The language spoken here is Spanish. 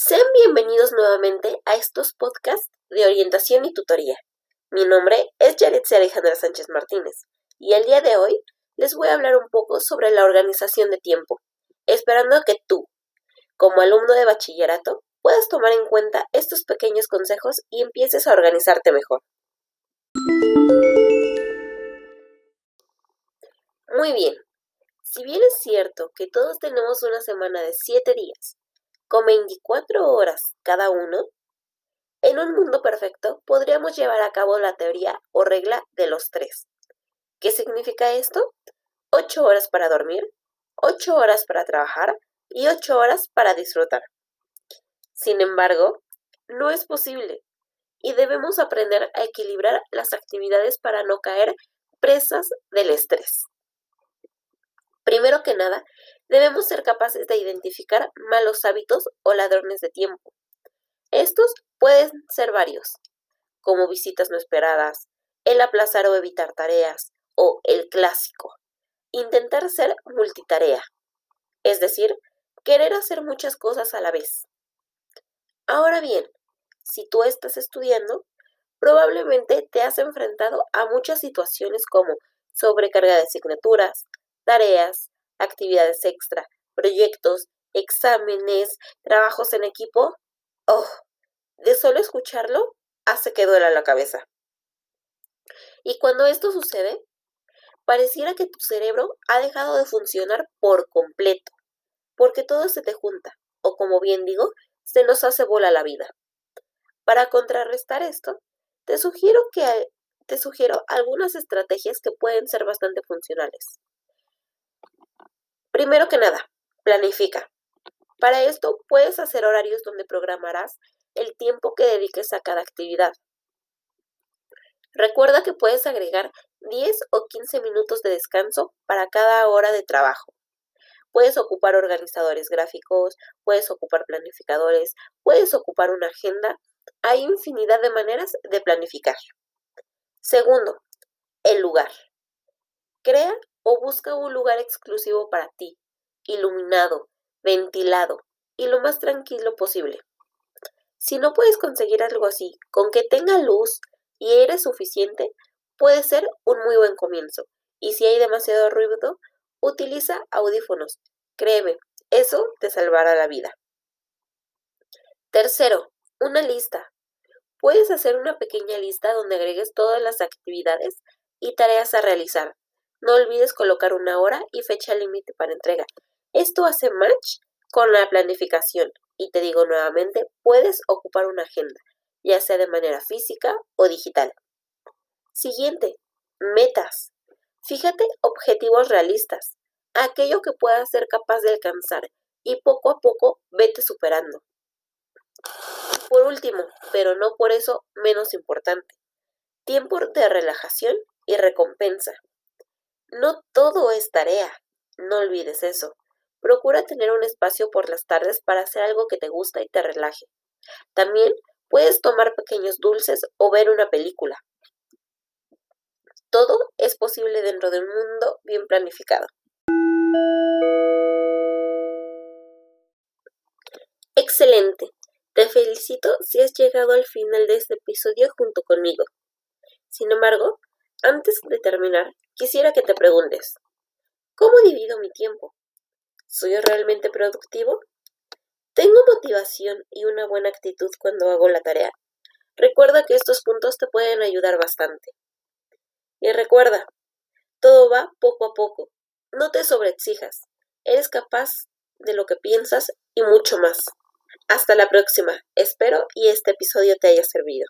Sean bienvenidos nuevamente a estos podcasts de orientación y tutoría. Mi nombre es Yaretsi Alejandra Sánchez Martínez y el día de hoy les voy a hablar un poco sobre la organización de tiempo, esperando que tú, como alumno de bachillerato, puedas tomar en cuenta estos pequeños consejos y empieces a organizarte mejor. Muy bien, si bien es cierto que todos tenemos una semana de 7 días, con 24 horas cada uno, en un mundo perfecto podríamos llevar a cabo la teoría o regla de los tres. ¿Qué significa esto? 8 horas para dormir, 8 horas para trabajar y 8 horas para disfrutar. Sin embargo, no es posible y debemos aprender a equilibrar las actividades para no caer presas del estrés. Primero que nada, debemos ser capaces de identificar malos hábitos o ladrones de tiempo. Estos pueden ser varios, como visitas no esperadas, el aplazar o evitar tareas, o el clásico, intentar ser multitarea, es decir, querer hacer muchas cosas a la vez. Ahora bien, si tú estás estudiando, probablemente te has enfrentado a muchas situaciones como sobrecarga de asignaturas, tareas, actividades extra, proyectos, exámenes, trabajos en equipo. Oh, de solo escucharlo hace que duela la cabeza. Y cuando esto sucede, pareciera que tu cerebro ha dejado de funcionar por completo, porque todo se te junta, o como bien digo, se nos hace bola la vida. Para contrarrestar esto, te sugiero que te sugiero algunas estrategias que pueden ser bastante funcionales. Primero que nada, planifica. Para esto puedes hacer horarios donde programarás el tiempo que dediques a cada actividad. Recuerda que puedes agregar 10 o 15 minutos de descanso para cada hora de trabajo. Puedes ocupar organizadores gráficos, puedes ocupar planificadores, puedes ocupar una agenda. Hay infinidad de maneras de planificar. Segundo, el lugar. Crea o busca un lugar exclusivo para ti, iluminado, ventilado y lo más tranquilo posible. Si no puedes conseguir algo así, con que tenga luz y aire suficiente, puede ser un muy buen comienzo. Y si hay demasiado ruido, utiliza audífonos. Créeme, eso te salvará la vida. Tercero, una lista. Puedes hacer una pequeña lista donde agregues todas las actividades y tareas a realizar. No olvides colocar una hora y fecha límite para entrega. Esto hace match con la planificación y te digo nuevamente, puedes ocupar una agenda, ya sea de manera física o digital. Siguiente, metas. Fíjate objetivos realistas, aquello que puedas ser capaz de alcanzar y poco a poco vete superando. Por último, pero no por eso menos importante, tiempo de relajación y recompensa. No todo es tarea, no olvides eso. Procura tener un espacio por las tardes para hacer algo que te gusta y te relaje. También puedes tomar pequeños dulces o ver una película. Todo es posible dentro de un mundo bien planificado. Excelente. Te felicito si has llegado al final de este episodio junto conmigo. Sin embargo, antes de terminar, quisiera que te preguntes, ¿cómo divido mi tiempo? ¿Soy realmente productivo? ¿Tengo motivación y una buena actitud cuando hago la tarea? Recuerda que estos puntos te pueden ayudar bastante. Y recuerda, todo va poco a poco. No te sobreexijas. Eres capaz de lo que piensas y mucho más. Hasta la próxima. Espero y este episodio te haya servido.